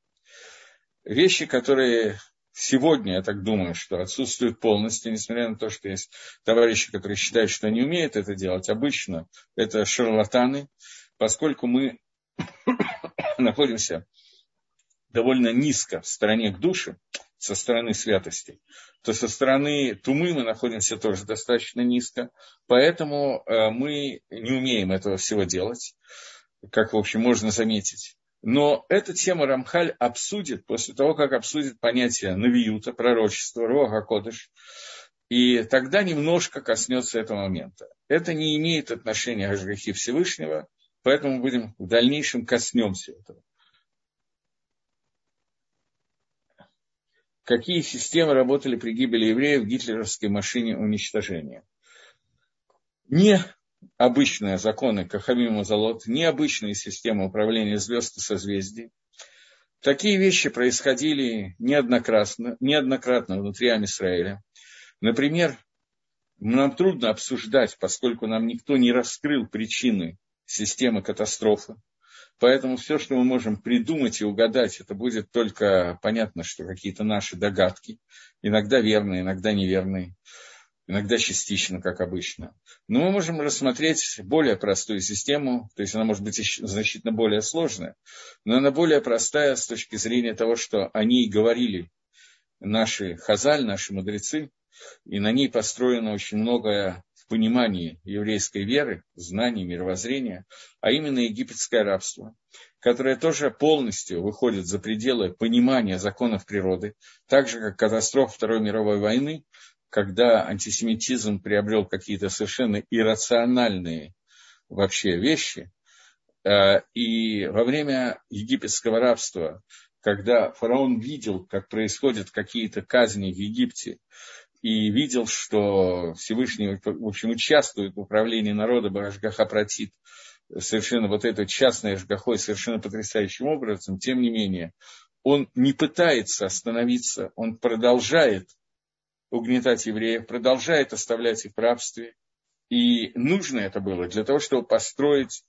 вещи, которые сегодня, я так думаю, что отсутствуют полностью, несмотря на то, что есть товарищи, которые считают, что они умеют это делать, обычно это шарлатаны, поскольку мы [coughs] находимся довольно низко в стороне к душе, со стороны святости, то со стороны тумы мы находимся тоже достаточно низко, поэтому э, мы не умеем этого всего делать, как, в общем, можно заметить. Но эту тему Рамхаль обсудит после того, как обсудит понятие навиюта, пророчества, Рога Кодыш, и тогда немножко коснется этого момента. Это не имеет отношения к грехи Всевышнего, поэтому будем в дальнейшем коснемся этого. какие системы работали при гибели евреев в гитлеровской машине уничтожения. Не обычные законы Кахамим Мазалот, необычные системы управления звезд и созвездий. Такие вещи происходили неоднократно, неоднократно внутри Амисраэля. Например, нам трудно обсуждать, поскольку нам никто не раскрыл причины системы катастрофы. Поэтому все, что мы можем придумать и угадать, это будет только понятно, что какие-то наши догадки, иногда верные, иногда неверные иногда частично, как обычно. Но мы можем рассмотреть более простую систему, то есть она может быть значительно более сложная, но она более простая с точки зрения того, что они говорили наши хазаль, наши мудрецы, и на ней построено очень многое в понимании еврейской веры, знаний, мировоззрения, а именно египетское рабство, которое тоже полностью выходит за пределы понимания законов природы, так же, как катастрофа Второй мировой войны когда антисемитизм приобрел какие-то совершенно иррациональные вообще вещи, э, и во время египетского рабства, когда фараон видел, как происходят какие-то казни в Египте, и видел, что Всевышний, в общем, участвует в управлении народа Барашгаха Протит, совершенно вот этой частной Ашгахой совершенно потрясающим образом, тем не менее, он не пытается остановиться, он продолжает угнетать евреев, продолжает оставлять их в рабстве. И нужно это было для того, чтобы построить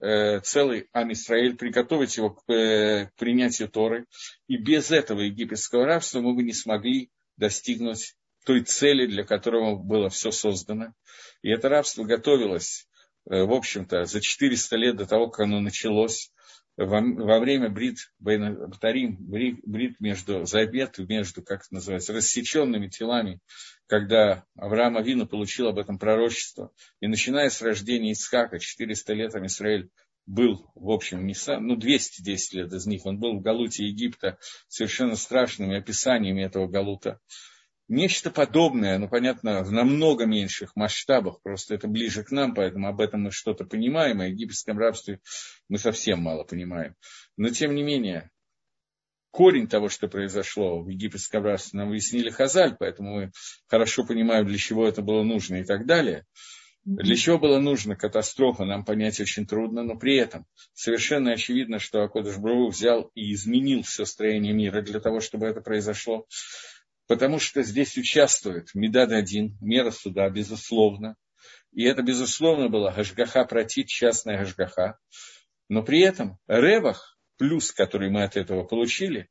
э, целый Амисраэль, приготовить его к, э, к принятию Торы. И без этого египетского рабства мы бы не смогли достигнуть той цели, для которого было все создано. И это рабство готовилось, э, в общем-то, за 400 лет до того, как оно началось во, во время брит, Батарим, брит, брит между завет, между, как это называется, рассеченными телами, когда Авраам Авину получил об этом пророчество. И начиная с рождения Исхака, 400 лет Израиль был, в общем, не сам, ну, 210 лет из них, он был в Галуте Египта, совершенно страшными описаниями этого Галута. Нечто подобное, ну, понятно, в намного меньших масштабах, просто это ближе к нам, поэтому об этом мы что-то понимаем, о египетском рабстве мы совсем мало понимаем. Но, тем не менее, корень того, что произошло в египетском рабстве, нам выяснили Хазаль, поэтому мы хорошо понимаем, для чего это было нужно и так далее. Для чего было нужно катастрофа, нам понять очень трудно, но при этом совершенно очевидно, что Акодыш Бру взял и изменил все строение мира для того, чтобы это произошло потому что здесь участвует Медад один, мера суда, безусловно. И это, безусловно, была Гашгаха протит, частная Гашгаха. Но при этом Ревах, плюс, который мы от этого получили,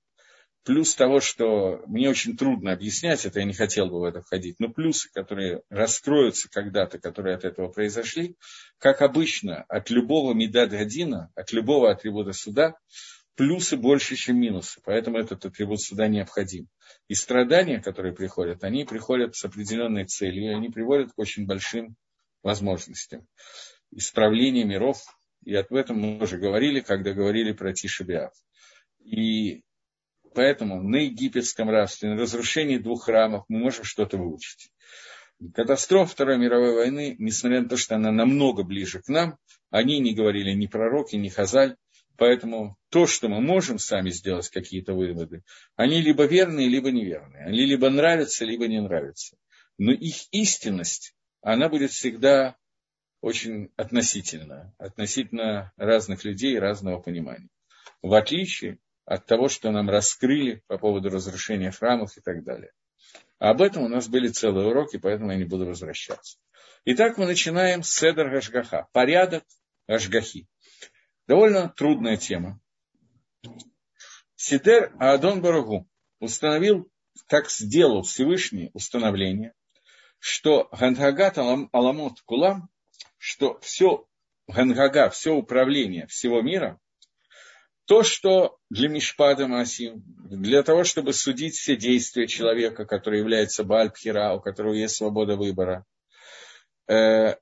плюс того, что мне очень трудно объяснять, это я не хотел бы в это входить, но плюсы, которые раскроются когда-то, которые от этого произошли, как обычно, от любого медада Адина, от любого атрибута суда, плюсы больше, чем минусы. Поэтому этот атрибут суда необходим. И страдания, которые приходят, они приходят с определенной целью, и они приводят к очень большим возможностям. Исправление миров, и об этом мы уже говорили, когда говорили про Тишебиав. И поэтому на египетском рабстве, на разрушении двух храмов мы можем что-то выучить. Катастрофа Второй мировой войны, несмотря на то, что она намного ближе к нам, они не говорили ни пророки, ни Хазаль, Поэтому то, что мы можем сами сделать какие-то выводы, они либо верные, либо неверные. Они либо нравятся, либо не нравятся. Но их истинность, она будет всегда очень относительно, относительно разных людей и разного понимания. В отличие от того, что нам раскрыли по поводу разрушения храмов и так далее. А об этом у нас были целые уроки, поэтому я не буду возвращаться. Итак, мы начинаем с Седр Гашгаха, порядок Гашгахи. Довольно трудная тема. Сидер Аадон Барагу установил, так сделал Всевышний установление, что Гангагат Аламот Кулам, что все Гангага, все управление всего мира, то, что для Мишпада Масим, для того, чтобы судить все действия человека, который является Бальпхира, у которого есть свобода выбора. Э,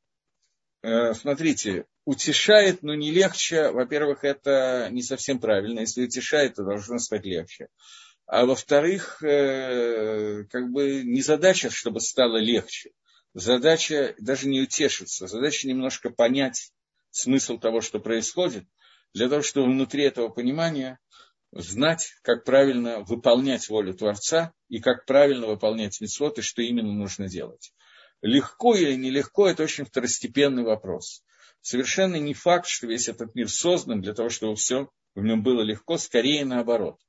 э, смотрите, утешает, но не легче. Во-первых, это не совсем правильно. Если утешает, то должно стать легче. А во-вторых, э, как бы не задача, чтобы стало легче. Задача даже не утешиться, задача немножко понять смысл того, что происходит, для того, чтобы внутри этого понимания знать, как правильно выполнять волю Творца и как правильно выполнять митцвот и что именно нужно делать. Легко или нелегко – это очень второстепенный вопрос. Совершенно не факт, что весь этот мир создан для того, чтобы все в нем было легко, скорее наоборот.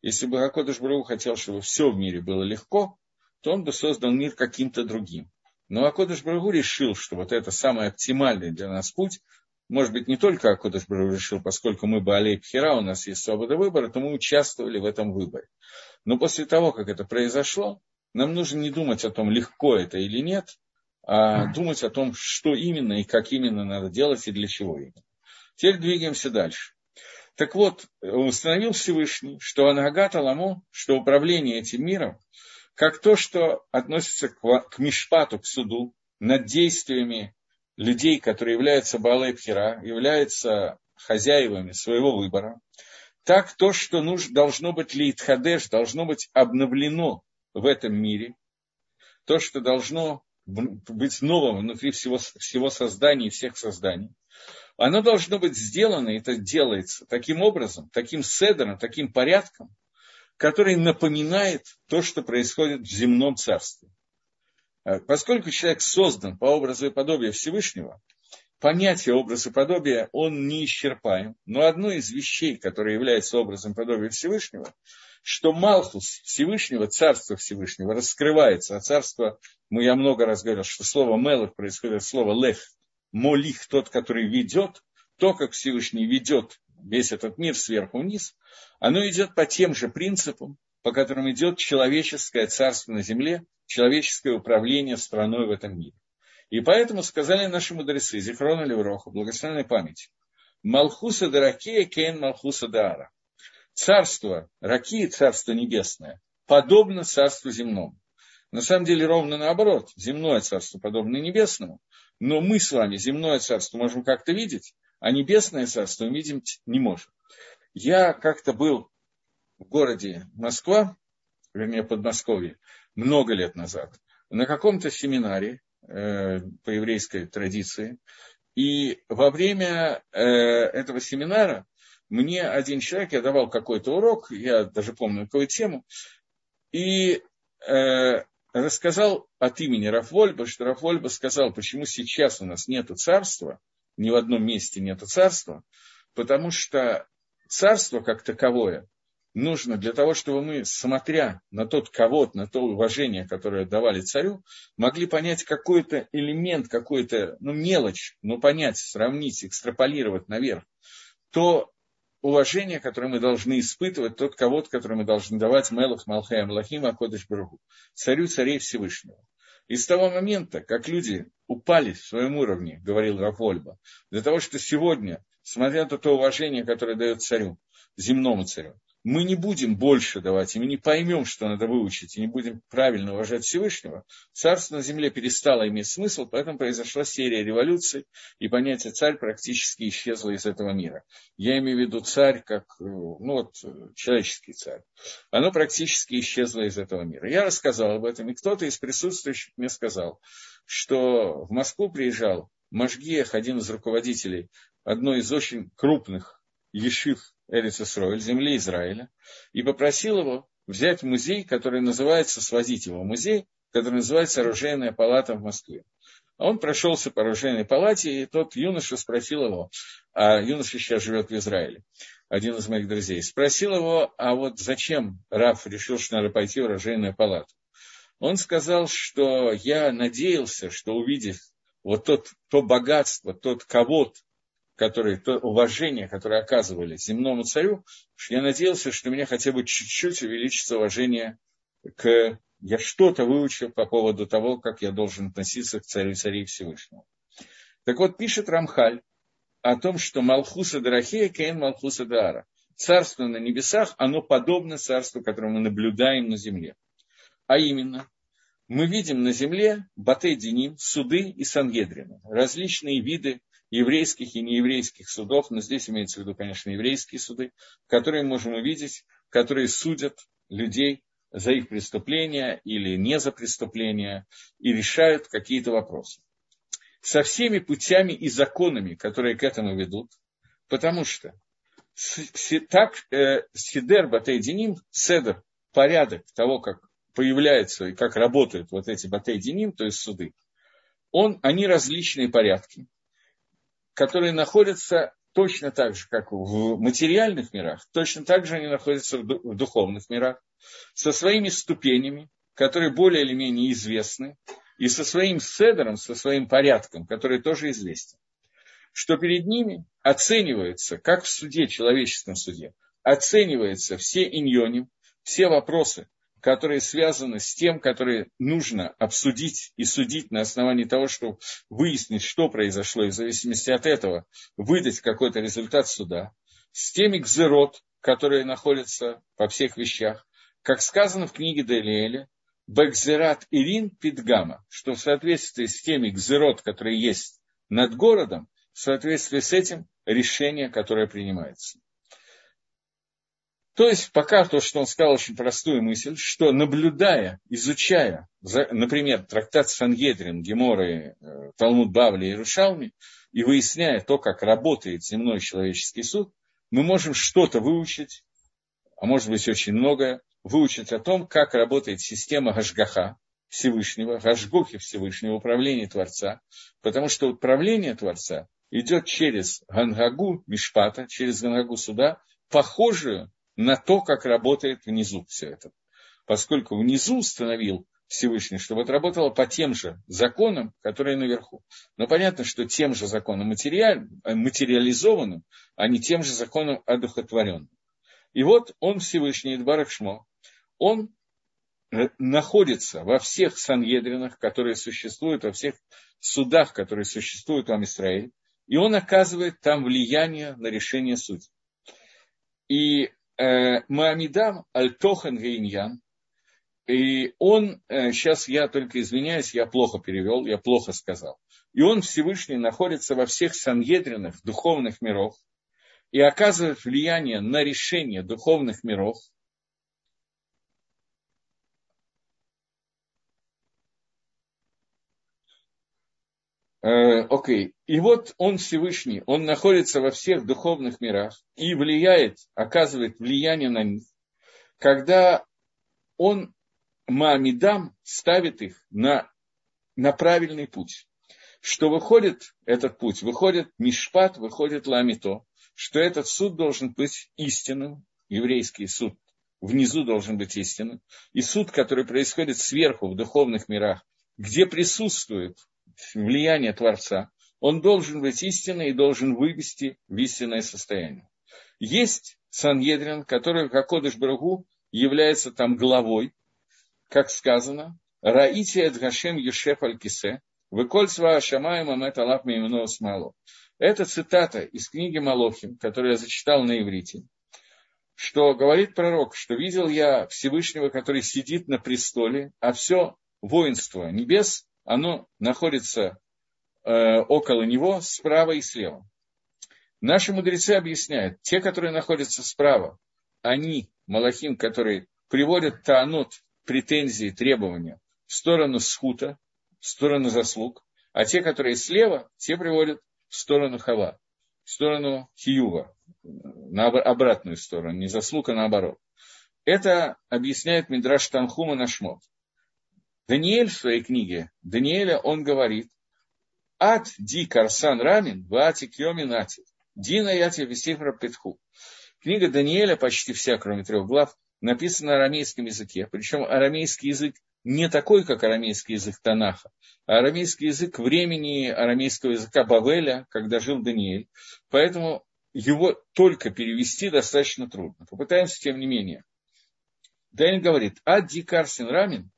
Если бы Акодыш Бру хотел, чтобы все в мире было легко, то он бы создал мир каким-то другим. Но Акодыш Брагу решил, что вот это самый оптимальный для нас путь, может быть, не только Акодыш Брагу решил, поскольку мы Баалей Пхера, у нас есть свобода выбора, то мы участвовали в этом выборе. Но после того, как это произошло, нам нужно не думать о том, легко это или нет, думать о том, что именно и как именно надо делать и для чего именно. Теперь двигаемся дальше. Так вот, установил Всевышний, что Анагат Аламо, что управление этим миром, как то, что относится к, Мишпату, к суду, над действиями людей, которые являются Пхера, являются хозяевами своего выбора, так то, что нужно, должно быть лейтхадеш, должно быть обновлено в этом мире, то, что должно быть новым внутри всего, всего создания и всех созданий, оно должно быть сделано, и это делается таким образом, таким седером, таким порядком, который напоминает то, что происходит в земном царстве. А поскольку человек создан по образу и подобию Всевышнего, понятие образа и подобия, он не исчерпаем. Но одно из вещей, которое является образом и подобием Всевышнего, что Малхус Всевышнего, Царство Всевышнего раскрывается, а Царство, мы я много раз говорил, что слово Мелах происходит от слова Лех, Молих, тот, который ведет, то, как Всевышний ведет весь этот мир сверху вниз, оно идет по тем же принципам, по которым идет человеческое царство на земле, человеческое управление страной в этом мире. И поэтому сказали наши мудрецы, Зихрона Левроха, благословенной памяти, Малхуса да Ракея, Кейн Малхуса да Ара. Царство Ракии, царство небесное, подобно царству земному. На самом деле ровно наоборот. Земное царство подобно небесному. Но мы с вами земное царство можем как-то видеть, а небесное царство мы видеть не можем. Я как-то был в городе Москва, вернее, Подмосковье, много лет назад, на каком-то семинаре э, по еврейской традиции. И во время э, этого семинара мне один человек, я давал какой-то урок, я даже помню какую тему, и э, рассказал от имени Рафвольба, что Рафвольба сказал, почему сейчас у нас нет царства, ни в одном месте нет царства, потому что царство как таковое нужно для того, чтобы мы, смотря на тот кого на то уважение, которое давали царю, могли понять какой-то элемент, какой-то, ну, мелочь, ну, понять, сравнить, экстраполировать наверх, то уважение, которое мы должны испытывать, тот кого-то, который мы должны давать Мелах, Малхай, Амлахим, Акодыш Баргу, царю царей Всевышнего. И с того момента, как люди упали в своем уровне, говорил Рафольба, для того, что сегодня, смотря на то уважение, которое дает царю, земному царю, мы не будем больше давать, и мы не поймем, что надо выучить, и не будем правильно уважать Всевышнего, царство на земле перестало иметь смысл, поэтому произошла серия революций, и понятие царь практически исчезло из этого мира. Я имею в виду царь как, ну вот, человеческий царь. Оно практически исчезло из этого мира. Я рассказал об этом, и кто-то из присутствующих мне сказал, что в Москву приезжал Машгиях, один из руководителей одной из очень крупных ешив Эрицесроэль, земли Израиля, и попросил его взять музей, который называется, свозить его музей, который называется «Оружейная палата в Москве». А он прошелся по оружейной палате, и тот юноша спросил его, а юноша сейчас живет в Израиле, один из моих друзей, спросил его, а вот зачем Раф решил, что надо пойти в оружейную палату. Он сказал, что я надеялся, что увидев вот тот, то богатство, тот кого который, то уважение, которое оказывали земному царю, я надеялся, что у меня хотя бы чуть-чуть увеличится уважение к... Я что-то выучил по поводу того, как я должен относиться к царю царей Всевышнего. Так вот, пишет Рамхаль о том, что Малхуса Дарахея, Кейн Малхуса Даара. Царство на небесах, оно подобно царству, которое мы наблюдаем на земле. А именно, мы видим на земле Батей-Диним, суды и Сангедрина, различные виды еврейских и нееврейских судов, но здесь имеется в виду, конечно, еврейские суды, которые можем увидеть, которые судят людей за их преступления или не за преступления и решают какие-то вопросы. Со всеми путями и законами, которые к этому ведут, потому что Так э, Сидер Батейдиним, Седер, порядок того, как появляются и как работают вот эти Батейдиним, то есть суды, он, они различные порядки, которые находятся точно так же, как в материальных мирах, точно так же они находятся в духовных мирах, со своими ступенями, которые более или менее известны, и со своим седером, со своим порядком, который тоже известен. Что перед ними оценивается, как в суде, человеческом суде, оцениваются все иньони, все вопросы, которые связаны с тем, которые нужно обсудить и судить на основании того, чтобы выяснить, что произошло, и в зависимости от этого выдать какой-то результат суда, с теми гзерот, которые находятся по всех вещах, как сказано в книге Даниэля, Бекзерат Ирин Питгама, что в соответствии с теми гзерот, которые есть над городом, в соответствии с этим решение, которое принимается. То есть пока то, что он сказал, очень простую мысль, что наблюдая, изучая, например, трактат Сангедрин, Геморы, э, Талмуд Бавли и Рушалми, и выясняя то, как работает земной человеческий суд, мы можем что-то выучить, а может быть очень многое, выучить о том, как работает система Гашгаха Всевышнего, Гашгухи Всевышнего, управления Творца, потому что управление Творца идет через Гангагу Мишпата, через Гангагу суда, похожую на то, как работает внизу все это. Поскольку внизу установил Всевышний, чтобы это работало по тем же законам, которые наверху. Но понятно, что тем же законам материаль, материализованным, а не тем же законам одухотворенным. И вот он Всевышний, Идбарах Шмо, он э, находится во всех сангедринах, которые существуют, во всех судах, которые существуют в Амисраиле, и он оказывает там влияние на решение судей. И э, Маамидам Аль-Тохан Гейньян, и он, э, сейчас я только извиняюсь, я плохо перевел, я плохо сказал. И он Всевышний находится во всех сангедринах духовных миров и оказывает влияние на решение духовных миров – окей. Okay. И вот он Всевышний, он находится во всех духовных мирах и влияет, оказывает влияние на них, когда он Маамидам ставит их на, на правильный путь. Что выходит этот путь? Выходит Мишпат, выходит Ламито, что этот суд должен быть истинным, еврейский суд внизу должен быть истинным, и суд, который происходит сверху в духовных мирах, где присутствует влияние Творца, он должен быть истинный и должен вывести в истинное состояние. Есть Сангедрин, который, как Кодыш Барагу, является там главой, как сказано, Раити Эдгашем Юшеф Аль-Кисе, Выкольцва Ашамаем Амет Алап Меймено Смало. Это цитата из книги Малохим, которую я зачитал на иврите, что говорит пророк, что видел я Всевышнего, который сидит на престоле, а все воинство небес оно находится э, около него справа и слева. Наши мудрецы объясняют, те, которые находятся справа, они, Малахим, которые приводят таанот, претензии, требования в сторону схута, в сторону заслуг, а те, которые слева, те приводят в сторону хава, в сторону хиюва, на обратную сторону, не заслуг, а наоборот. Это объясняет Мидраш Танхума Нашмот. Даниэль в своей книге, Даниэля он говорит, Ад ди карсан рамин, вати кьомин ати. Дина яти висифра петху. Книга Даниэля, почти вся, кроме трех глав, написана на арамейском языке. Причем арамейский язык не такой, как арамейский язык Танаха, а арамейский язык времени арамейского языка Бавеля, когда жил Даниэль. Поэтому его только перевести достаточно трудно. Попытаемся, тем не менее. Даниэль говорит, ад ди карсин рамин,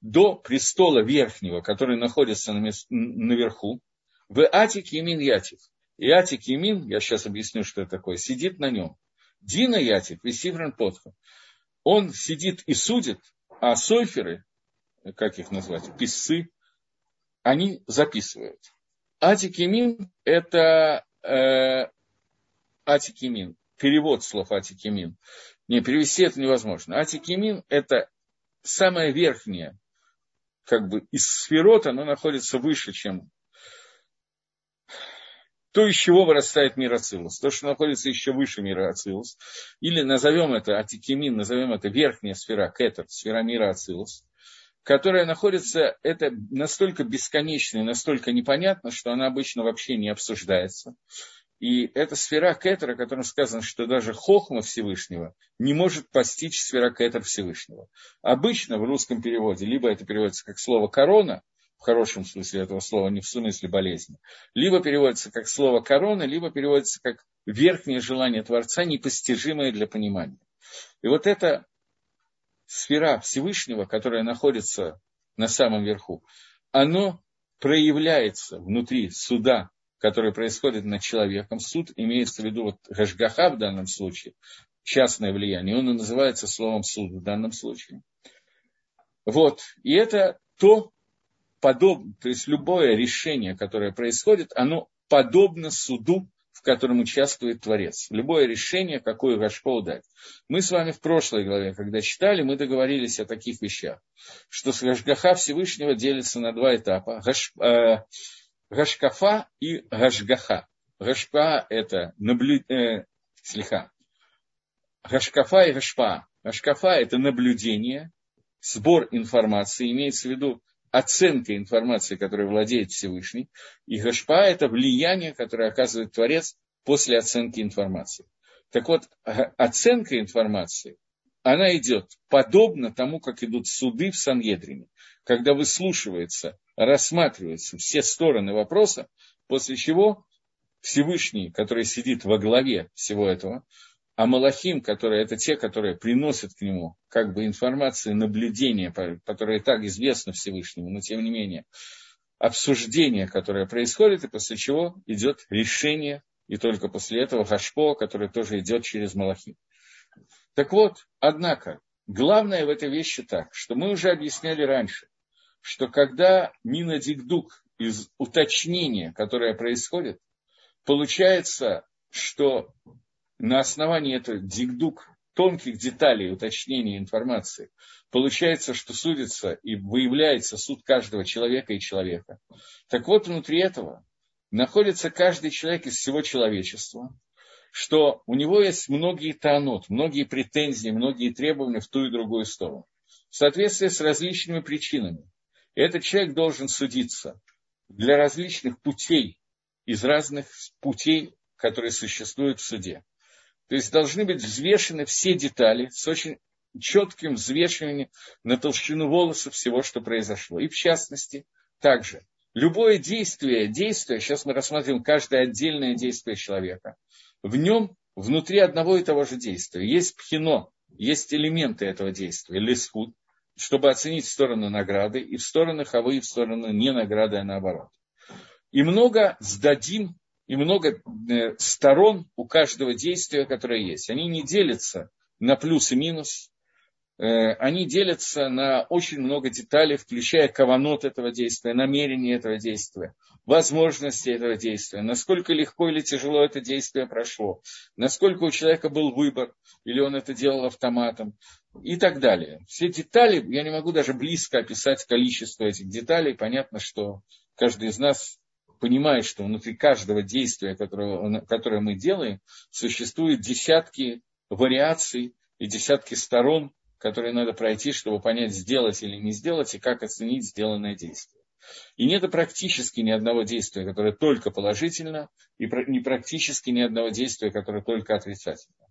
до престола верхнего, который находится наверху, в Атик Емин Ятик. И Атик Емин, я сейчас объясню, что это такое, сидит на нем. Дина Ятик, Весивран Потха. Он сидит и судит, а сойферы, как их назвать, писцы, они записывают. Атик Емин – это э, Атик Емин, перевод слов Атик Емин. Не, перевести это невозможно. Атик Емин – это самое верхнее как бы из сферот, оно находится выше, чем то, из чего вырастает мир Ацилус, то, что находится еще выше мира Ацилус, или назовем это Атикемин, назовем это верхняя сфера, Кетер, сфера мира Ацилус, которая находится, это настолько бесконечно и настолько непонятно, что она обычно вообще не обсуждается. И эта сфера Кетера, о которой сказано, что даже Хохма Всевышнего не может постичь сфера Кетер Всевышнего. Обычно в русском переводе либо это переводится как слово «корона», в хорошем смысле этого слова, не в смысле болезни, либо переводится как слово «корона», либо переводится как верхнее желание Творца, непостижимое для понимания. И вот эта сфера Всевышнего, которая находится на самом верху, оно проявляется внутри суда который происходит над человеком. Суд имеется в виду вот Гашгаха в данном случае, частное влияние, он и называется словом суд в данном случае. Вот, и это то подобно, то есть любое решение, которое происходит, оно подобно суду, в котором участвует Творец. Любое решение, какое Гашпо дать. Мы с вами в прошлой главе, когда читали, мы договорились о таких вещах, что с Гашгаха Всевышнего делится на два этапа. Гаш, э, Гашкафа и Гашгаха. Гашпа – это наблюдение, э. Гашкафа и Гашпа. Гашкафа – это наблюдение, сбор информации, имеется в виду оценка информации, которой владеет Всевышний. И Гашпа – это влияние, которое оказывает Творец после оценки информации. Так вот, оценка информации, она идет подобно тому, как идут суды в Сангедрине, когда выслушивается рассматриваются все стороны вопроса, после чего Всевышний, который сидит во главе всего этого, а Малахим, которые это те, которые приносят к нему как бы информации, наблюдения, которые так известны Всевышнему, но тем не менее, обсуждение, которое происходит, и после чего идет решение, и только после этого Хашпо, который тоже идет через Малахим. Так вот, однако, главное в этой вещи так, что мы уже объясняли раньше, что когда Нина Дикдук из уточнения, которое происходит, получается, что на основании этого Дикдук тонких деталей уточнения информации, получается, что судится и выявляется суд каждого человека и человека. Так вот, внутри этого находится каждый человек из всего человечества, что у него есть многие танот, многие претензии, многие требования в ту и другую сторону. В соответствии с различными причинами. Этот человек должен судиться для различных путей, из разных путей, которые существуют в суде. То есть должны быть взвешены все детали с очень четким взвешиванием на толщину волоса всего, что произошло. И в частности, также любое действие, действие, сейчас мы рассмотрим каждое отдельное действие человека, в нем внутри одного и того же действия есть пхино, есть элементы этого действия, лисхуд, чтобы оценить в сторону награды, и в сторону хавы, и в сторону не награды, а наоборот. И много сдадим, и много э, сторон у каждого действия, которое есть. Они не делятся на плюс и минус, э, они делятся на очень много деталей, включая каванот этого действия, намерение этого действия, возможности этого действия, насколько легко или тяжело это действие прошло, насколько у человека был выбор, или он это делал автоматом, и так далее. Все детали, я не могу даже близко описать количество этих деталей. Понятно, что каждый из нас понимает, что внутри каждого действия, которое, которое мы делаем, существуют десятки вариаций и десятки сторон, которые надо пройти, чтобы понять, сделать или не сделать, и как оценить сделанное действие. И нет практически ни одного действия, которое только положительно, и не практически ни одного действия, которое только отрицательно.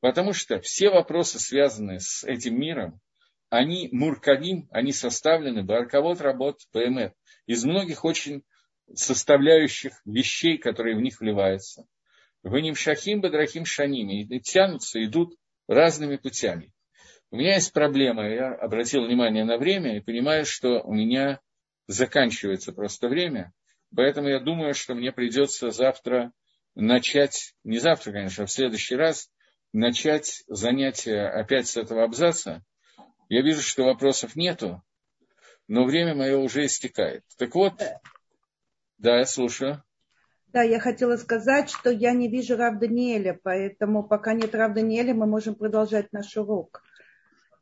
Потому что все вопросы, связанные с этим миром, они муркавим, они составлены, барковод работ ПМР, из многих очень составляющих вещей, которые в них вливаются. В ним шахим, бадрахим шаними, и тянутся, идут разными путями. У меня есть проблема, я обратил внимание на время и понимаю, что у меня заканчивается просто время, поэтому я думаю, что мне придется завтра начать, не завтра, конечно, а в следующий раз начать занятие опять с этого абзаца. Я вижу, что вопросов нету, но время мое уже истекает. Так вот, да, я слушаю. Да, я хотела сказать, что я не вижу Рав Даниэля, поэтому пока нет Рав Даниэля, мы можем продолжать наш урок.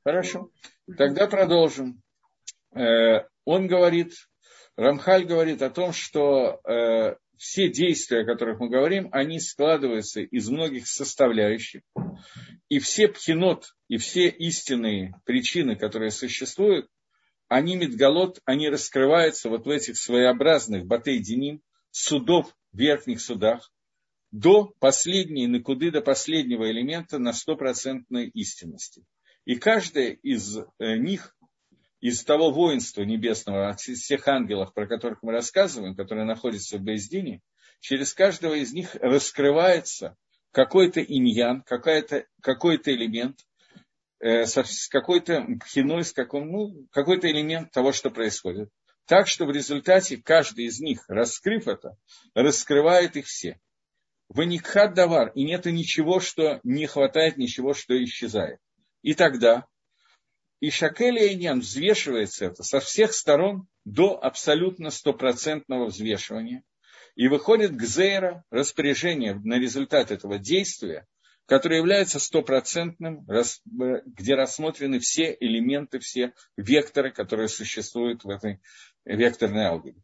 Хорошо. Тогда продолжим. Э, он говорит, Рамхаль говорит о том, что э, все действия, о которых мы говорим, они складываются из многих составляющих. И все пхенот, и все истинные причины, которые существуют, они медгалот, они раскрываются вот в этих своеобразных батей-деним, судов верхних судах, до последней накуды, до последнего элемента на стопроцентной истинности. И каждая из э, них, из того воинства небесного, от всех ангелов, про которых мы рассказываем, которые находятся в Бейздине, через каждого из них раскрывается какой-то иньян, какой-то какой элемент, э, какой-то хиной, с каком, ну, какой-то элемент того, что происходит. Так что в результате каждый из них, раскрыв это, раскрывает их все. Ваникхат давар, и нет ничего, что не хватает, ничего, что исчезает. И тогда и Шакель и Иньян взвешивается это со всех сторон до абсолютно стопроцентного взвешивания. И выходит к Зейра распоряжение на результат этого действия, которое является стопроцентным, где рассмотрены все элементы, все векторы, которые существуют в этой векторной алгебре.